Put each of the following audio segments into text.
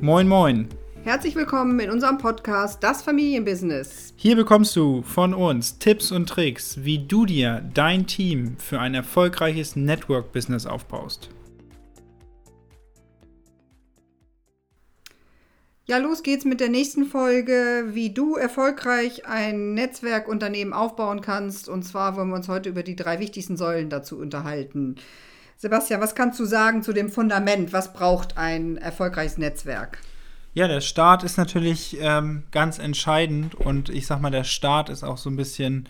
Moin, moin. Herzlich willkommen in unserem Podcast Das Familienbusiness. Hier bekommst du von uns Tipps und Tricks, wie du dir dein Team für ein erfolgreiches Network-Business aufbaust. Ja, los geht's mit der nächsten Folge, wie du erfolgreich ein Netzwerkunternehmen aufbauen kannst. Und zwar wollen wir uns heute über die drei wichtigsten Säulen dazu unterhalten. Sebastian, was kannst du sagen zu dem Fundament? Was braucht ein erfolgreiches Netzwerk? Ja, der Start ist natürlich ähm, ganz entscheidend und ich sag mal, der Start ist auch so ein bisschen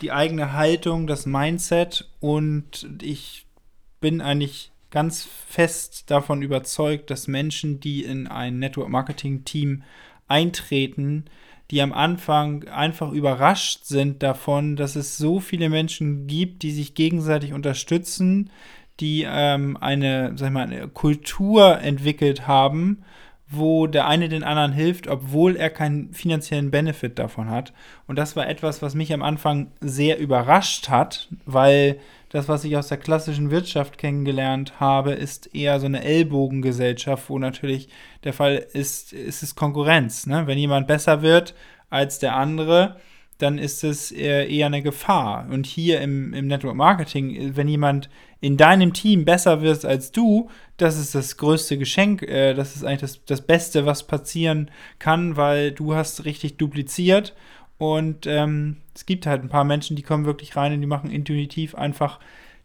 die eigene Haltung, das Mindset und ich bin eigentlich ganz fest davon überzeugt, dass Menschen, die in ein Network Marketing Team eintreten, die am Anfang einfach überrascht sind davon, dass es so viele Menschen gibt, die sich gegenseitig unterstützen, die ähm, eine, sag ich mal, eine Kultur entwickelt haben, wo der eine den anderen hilft, obwohl er keinen finanziellen Benefit davon hat. Und das war etwas, was mich am Anfang sehr überrascht hat, weil das, was ich aus der klassischen Wirtschaft kennengelernt habe, ist eher so eine Ellbogengesellschaft, wo natürlich der Fall ist, ist es Konkurrenz. Ne? Wenn jemand besser wird als der andere, dann ist es eher eine Gefahr. Und hier im, im Network Marketing, wenn jemand in deinem Team besser wird als du, das ist das größte Geschenk. Äh, das ist eigentlich das, das Beste, was passieren kann, weil du hast richtig dupliziert. Und ähm, es gibt halt ein paar Menschen, die kommen wirklich rein und die machen intuitiv einfach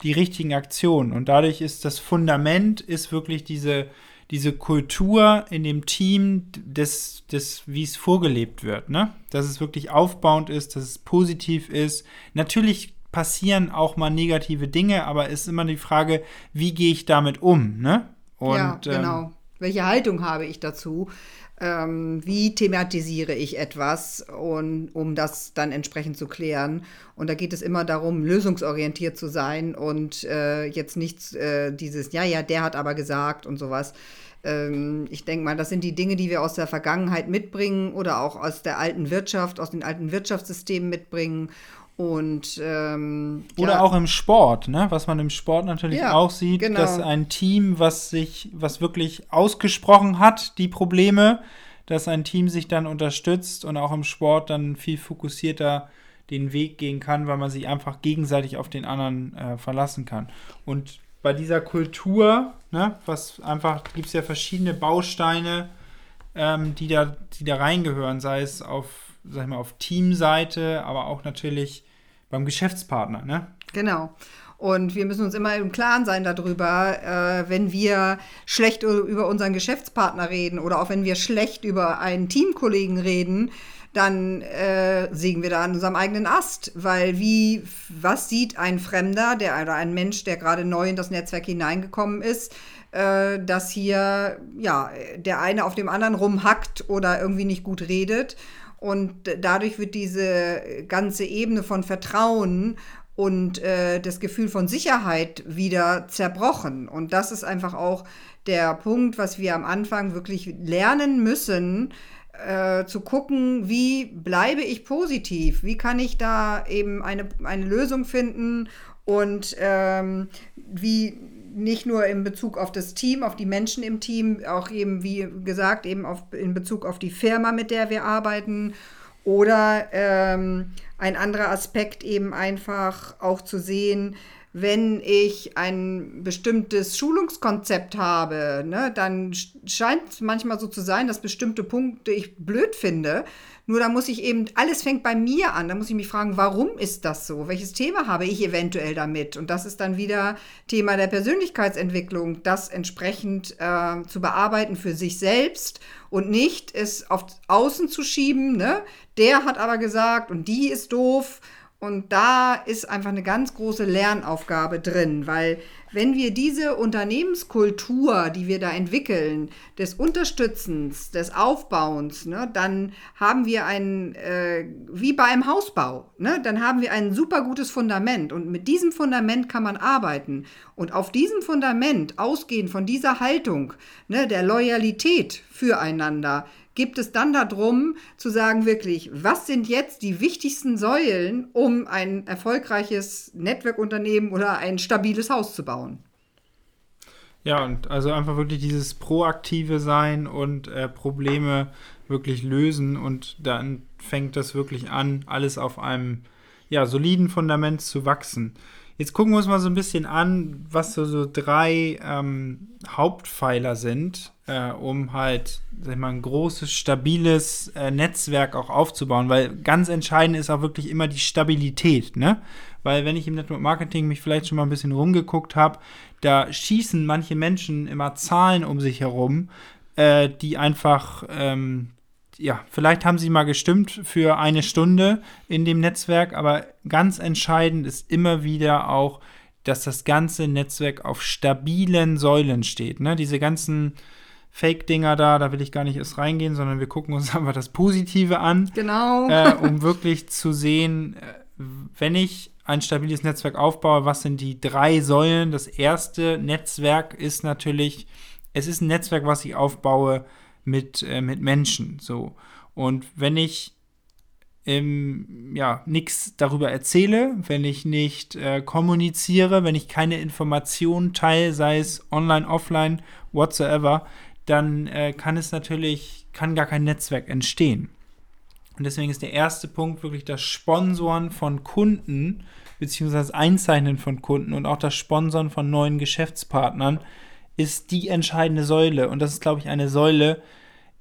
die richtigen Aktionen. Und dadurch ist das Fundament, ist wirklich diese, diese Kultur in dem Team, des, des, wie es vorgelebt wird. Ne? Dass es wirklich aufbauend ist, dass es positiv ist. Natürlich passieren auch mal negative Dinge, aber es ist immer die Frage, wie gehe ich damit um, ne? Und, ja, genau. Ähm, Welche Haltung habe ich dazu? Ähm, wie thematisiere ich etwas, und, um das dann entsprechend zu klären? Und da geht es immer darum, lösungsorientiert zu sein und äh, jetzt nicht äh, dieses, ja, ja, der hat aber gesagt und sowas. Ähm, ich denke mal, das sind die Dinge, die wir aus der Vergangenheit mitbringen oder auch aus der alten Wirtschaft, aus den alten Wirtschaftssystemen mitbringen. Und ähm, oder ja. auch im Sport, ne? Was man im Sport natürlich ja, auch sieht, genau. dass ein Team, was sich, was wirklich ausgesprochen hat, die Probleme, dass ein Team sich dann unterstützt und auch im Sport dann viel fokussierter den Weg gehen kann, weil man sich einfach gegenseitig auf den anderen äh, verlassen kann. Und bei dieser Kultur, ne, was einfach, gibt es ja verschiedene Bausteine, ähm, die, da, die da reingehören, sei es auf, sag ich mal, auf Teamseite, aber auch natürlich beim Geschäftspartner, ne? Genau. Und wir müssen uns immer im Klaren sein darüber, äh, wenn wir schlecht über unseren Geschäftspartner reden oder auch wenn wir schlecht über einen Teamkollegen reden, dann äh, sägen wir da an unserem eigenen Ast. Weil wie, was sieht ein Fremder, der oder ein Mensch, der gerade neu in das Netzwerk hineingekommen ist, äh, dass hier ja der eine auf dem anderen rumhackt oder irgendwie nicht gut redet. Und dadurch wird diese ganze Ebene von Vertrauen und äh, das Gefühl von Sicherheit wieder zerbrochen. Und das ist einfach auch der Punkt, was wir am Anfang wirklich lernen müssen, äh, zu gucken, wie bleibe ich positiv, wie kann ich da eben eine, eine Lösung finden und ähm, wie nicht nur in Bezug auf das Team, auf die Menschen im Team, auch eben, wie gesagt, eben auf, in Bezug auf die Firma, mit der wir arbeiten. Oder ähm, ein anderer Aspekt eben einfach auch zu sehen, wenn ich ein bestimmtes Schulungskonzept habe, ne, dann scheint es manchmal so zu sein, dass bestimmte Punkte ich blöd finde. Nur da muss ich eben, alles fängt bei mir an. Da muss ich mich fragen, warum ist das so? Welches Thema habe ich eventuell damit? Und das ist dann wieder Thema der Persönlichkeitsentwicklung, das entsprechend äh, zu bearbeiten für sich selbst und nicht es auf Außen zu schieben. Ne? Der hat aber gesagt und die ist doof und da ist einfach eine ganz große Lernaufgabe drin, weil wenn wir diese Unternehmenskultur, die wir da entwickeln, des Unterstützens, des Aufbauens, ne, dann haben wir ein, äh, wie einem Hausbau, ne, dann haben wir ein super gutes Fundament und mit diesem Fundament kann man arbeiten. Und auf diesem Fundament, ausgehend von dieser Haltung, ne, der Loyalität füreinander, gibt es dann darum zu sagen, wirklich, was sind jetzt die wichtigsten Säulen, um ein erfolgreiches Network-Unternehmen oder ein stabiles Haus zu bauen? Ja, und also einfach wirklich dieses proaktive Sein und äh, Probleme wirklich lösen und dann fängt das wirklich an, alles auf einem ja, soliden Fundament zu wachsen. Jetzt gucken wir uns mal so ein bisschen an, was so, so drei ähm, Hauptpfeiler sind, äh, um halt, sag ich mal, ein großes, stabiles äh, Netzwerk auch aufzubauen, weil ganz entscheidend ist auch wirklich immer die Stabilität, ne? Weil wenn ich im Network Marketing mich vielleicht schon mal ein bisschen rumgeguckt habe, da schießen manche Menschen immer Zahlen um sich herum, äh, die einfach, ähm, ja, vielleicht haben sie mal gestimmt für eine Stunde in dem Netzwerk, aber ganz entscheidend ist immer wieder auch, dass das ganze Netzwerk auf stabilen Säulen steht. Ne? Diese ganzen Fake-Dinger da, da will ich gar nicht erst reingehen, sondern wir gucken uns einfach das Positive an. Genau. Äh, um wirklich zu sehen, äh, wenn ich ein stabiles Netzwerk aufbaue, was sind die drei Säulen? Das erste Netzwerk ist natürlich, es ist ein Netzwerk, was ich aufbaue mit, äh, mit Menschen. So. Und wenn ich ähm, ja, nichts darüber erzähle, wenn ich nicht äh, kommuniziere, wenn ich keine Informationen teile, sei es online, offline, whatsoever, dann äh, kann es natürlich, kann gar kein Netzwerk entstehen. Und deswegen ist der erste Punkt wirklich das Sponsoren von Kunden, beziehungsweise das Einzeichnen von Kunden und auch das Sponsoren von neuen Geschäftspartnern ist die entscheidende Säule. Und das ist, glaube ich, eine Säule,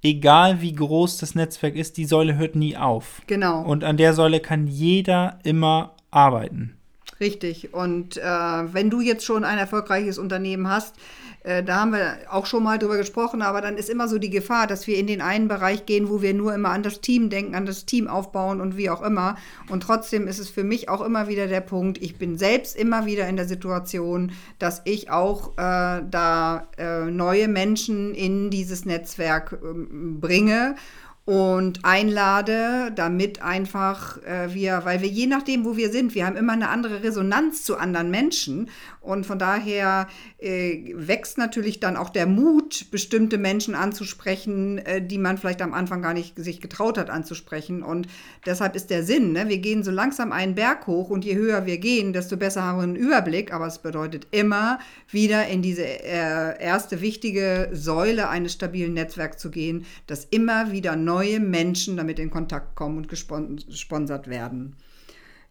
egal wie groß das Netzwerk ist, die Säule hört nie auf. Genau. Und an der Säule kann jeder immer arbeiten. Richtig. Und äh, wenn du jetzt schon ein erfolgreiches Unternehmen hast, da haben wir auch schon mal drüber gesprochen, aber dann ist immer so die Gefahr, dass wir in den einen Bereich gehen, wo wir nur immer an das Team denken, an das Team aufbauen und wie auch immer. Und trotzdem ist es für mich auch immer wieder der Punkt, ich bin selbst immer wieder in der Situation, dass ich auch äh, da äh, neue Menschen in dieses Netzwerk ähm, bringe und einlade, damit einfach äh, wir, weil wir je nachdem, wo wir sind, wir haben immer eine andere Resonanz zu anderen Menschen und von daher äh, wächst natürlich dann auch der Mut, bestimmte Menschen anzusprechen, äh, die man vielleicht am Anfang gar nicht sich getraut hat anzusprechen und deshalb ist der Sinn, ne? wir gehen so langsam einen Berg hoch und je höher wir gehen, desto besser haben wir einen Überblick, aber es bedeutet immer wieder in diese äh, erste wichtige Säule eines stabilen Netzwerks zu gehen, dass immer wieder neu neue Menschen damit in Kontakt kommen und gesponsert werden.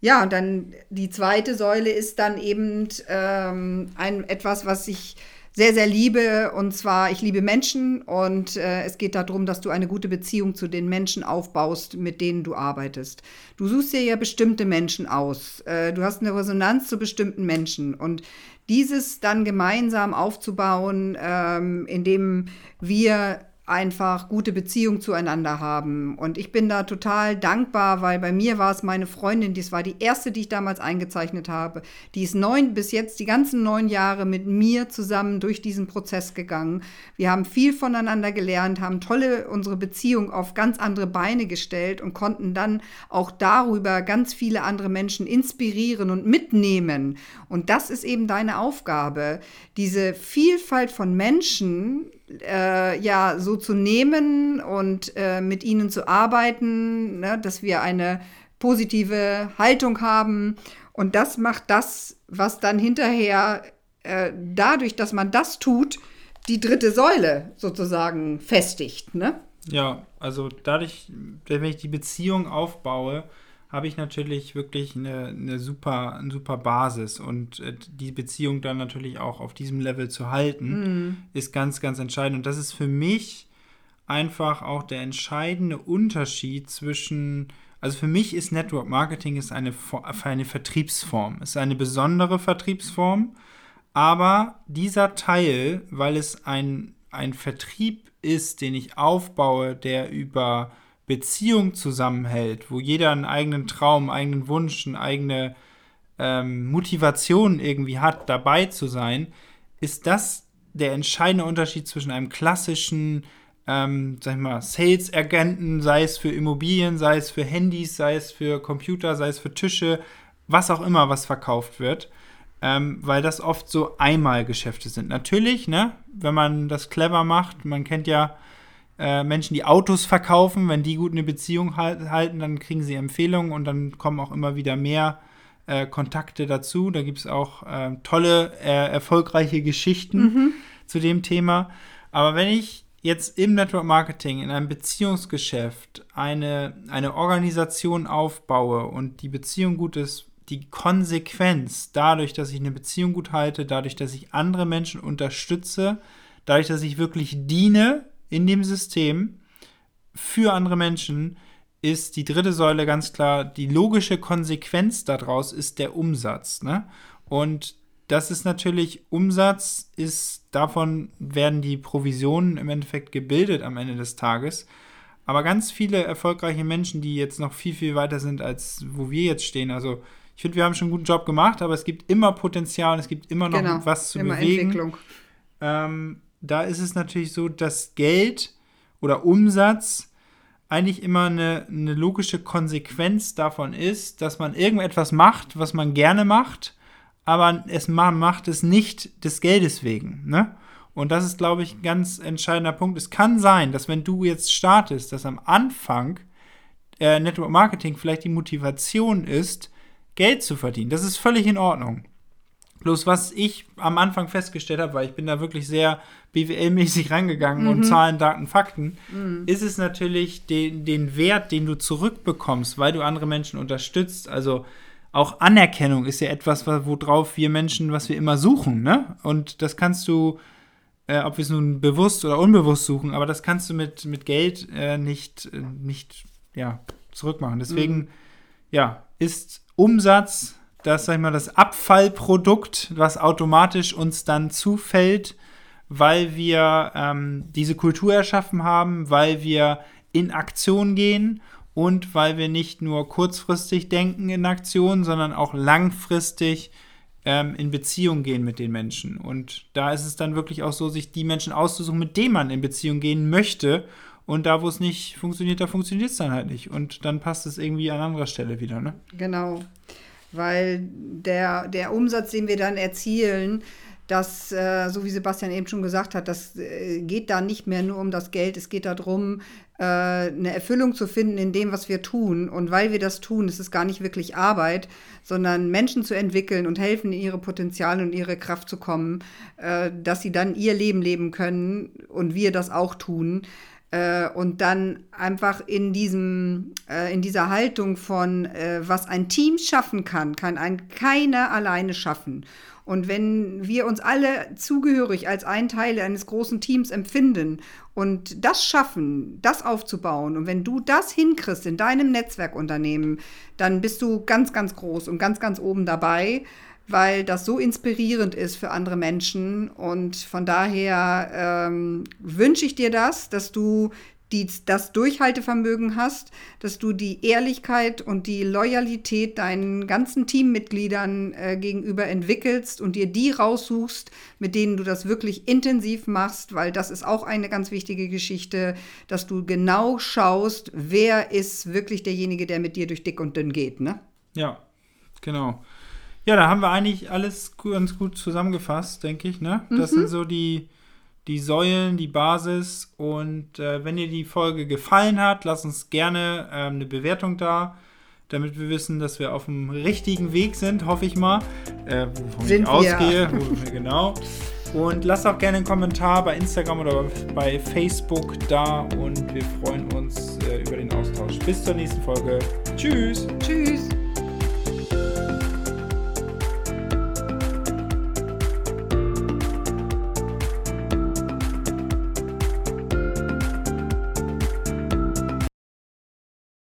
Ja, und dann die zweite Säule ist dann eben ähm, ein, etwas, was ich sehr, sehr liebe. Und zwar, ich liebe Menschen und äh, es geht darum, dass du eine gute Beziehung zu den Menschen aufbaust, mit denen du arbeitest. Du suchst dir ja bestimmte Menschen aus. Äh, du hast eine Resonanz zu bestimmten Menschen. Und dieses dann gemeinsam aufzubauen, ähm, indem wir einfach gute Beziehung zueinander haben. Und ich bin da total dankbar, weil bei mir war es meine Freundin, das war die erste, die ich damals eingezeichnet habe. Die ist neun bis jetzt die ganzen neun Jahre mit mir zusammen durch diesen Prozess gegangen. Wir haben viel voneinander gelernt, haben tolle unsere Beziehung auf ganz andere Beine gestellt und konnten dann auch darüber ganz viele andere Menschen inspirieren und mitnehmen. Und das ist eben deine Aufgabe, diese Vielfalt von Menschen äh, ja so zu nehmen und äh, mit ihnen zu arbeiten, ne, dass wir eine positive Haltung haben. Und das macht das, was dann hinterher äh, dadurch, dass man das tut, die dritte Säule sozusagen festigt. Ne? Ja, also dadurch, wenn ich die Beziehung aufbaue, habe ich natürlich wirklich eine, eine, super, eine super Basis. Und äh, die Beziehung dann natürlich auch auf diesem Level zu halten, mm. ist ganz, ganz entscheidend. Und das ist für mich einfach auch der entscheidende Unterschied zwischen, also für mich ist Network Marketing ist eine, eine Vertriebsform, ist eine besondere Vertriebsform, aber dieser Teil, weil es ein, ein Vertrieb ist, den ich aufbaue, der über Beziehung zusammenhält, wo jeder einen eigenen Traum, einen eigenen Wunsch, eine eigene ähm, Motivation irgendwie hat, dabei zu sein, ist das der entscheidende Unterschied zwischen einem klassischen, ähm, sag ich mal, Sales-Agenten, sei es für Immobilien, sei es für Handys, sei es für Computer, sei es für Tische, was auch immer, was verkauft wird. Ähm, weil das oft so Einmalgeschäfte sind. Natürlich, ne, wenn man das clever macht, man kennt ja äh, Menschen, die Autos verkaufen, wenn die gut eine Beziehung halt, halten, dann kriegen sie Empfehlungen und dann kommen auch immer wieder mehr äh, Kontakte dazu. Da gibt es auch äh, tolle, äh, erfolgreiche Geschichten. Mhm. zu dem Thema. Aber wenn ich jetzt im Network Marketing, in einem Beziehungsgeschäft eine, eine Organisation aufbaue und die Beziehung gut ist, die Konsequenz dadurch, dass ich eine Beziehung gut halte, dadurch, dass ich andere Menschen unterstütze, dadurch, dass ich wirklich diene in dem System für andere Menschen, ist die dritte Säule ganz klar, die logische Konsequenz daraus ist der Umsatz. Ne? Und das ist natürlich Umsatz, ist davon werden die Provisionen im Endeffekt gebildet am Ende des Tages. Aber ganz viele erfolgreiche Menschen, die jetzt noch viel, viel weiter sind, als wo wir jetzt stehen, also ich finde, wir haben schon einen guten Job gemacht, aber es gibt immer Potenzial, es gibt immer noch genau, was zu immer bewegen. Entwicklung. Ähm, da ist es natürlich so, dass Geld oder Umsatz eigentlich immer eine, eine logische Konsequenz davon ist, dass man irgendetwas macht, was man gerne macht, aber es, macht es nicht des Geldes wegen. Ne? Und das ist, glaube ich, ein ganz entscheidender Punkt. Es kann sein, dass wenn du jetzt startest, dass am Anfang äh, Network Marketing vielleicht die Motivation ist, Geld zu verdienen. Das ist völlig in Ordnung. Bloß was ich am Anfang festgestellt habe, weil ich bin da wirklich sehr BWL-mäßig rangegangen mhm. und Zahlen, Daten, Fakten, mhm. ist es natürlich den, den Wert, den du zurückbekommst, weil du andere Menschen unterstützt. Also auch Anerkennung ist ja etwas, worauf wir Menschen, was wir immer suchen, ne? Und das kannst du, äh, ob wir es nun bewusst oder unbewusst suchen, aber das kannst du mit, mit Geld äh, nicht, äh, nicht ja, zurückmachen. Deswegen, mhm. ja, ist Umsatz das, sag ich mal, das Abfallprodukt, was automatisch uns dann zufällt, weil wir ähm, diese Kultur erschaffen haben, weil wir in Aktion gehen und weil wir nicht nur kurzfristig denken in Aktion, sondern auch langfristig ähm, in Beziehung gehen mit den Menschen. Und da ist es dann wirklich auch so, sich die Menschen auszusuchen, mit denen man in Beziehung gehen möchte. Und da, wo es nicht funktioniert, da funktioniert es dann halt nicht. Und dann passt es irgendwie an anderer Stelle wieder. Ne? Genau weil der, der Umsatz, den wir dann erzielen, das, äh, so wie Sebastian eben schon gesagt hat, das äh, geht da nicht mehr nur um das Geld, es geht darum, äh, eine Erfüllung zu finden in dem, was wir tun. Und weil wir das tun, ist es gar nicht wirklich Arbeit, sondern Menschen zu entwickeln und helfen, in ihre Potenziale und ihre Kraft zu kommen, äh, dass sie dann ihr Leben leben können und wir das auch tun. Äh, und dann einfach in diesem, äh, in dieser Haltung von, äh, was ein Team schaffen kann, kann ein keiner alleine schaffen. Und wenn wir uns alle zugehörig als ein Teil eines großen Teams empfinden und das schaffen, das aufzubauen, und wenn du das hinkriegst in deinem Netzwerkunternehmen, dann bist du ganz, ganz groß und ganz, ganz oben dabei weil das so inspirierend ist für andere Menschen. Und von daher ähm, wünsche ich dir das, dass du die, das Durchhaltevermögen hast, dass du die Ehrlichkeit und die Loyalität deinen ganzen Teammitgliedern äh, gegenüber entwickelst und dir die raussuchst, mit denen du das wirklich intensiv machst, weil das ist auch eine ganz wichtige Geschichte, dass du genau schaust, wer ist wirklich derjenige, der mit dir durch dick und dünn geht, ne? Ja, genau. Ja, da haben wir eigentlich alles ganz gut zusammengefasst, denke ich. Ne? Das mhm. sind so die, die Säulen, die Basis. Und äh, wenn dir die Folge gefallen hat, lass uns gerne äh, eine Bewertung da, damit wir wissen, dass wir auf dem richtigen Weg sind, hoffe ich mal. Äh, wovon sind ich ausgehe. Wo, genau. Und lass auch gerne einen Kommentar bei Instagram oder bei Facebook da und wir freuen uns äh, über den Austausch. Bis zur nächsten Folge. Tschüss. Tschüss.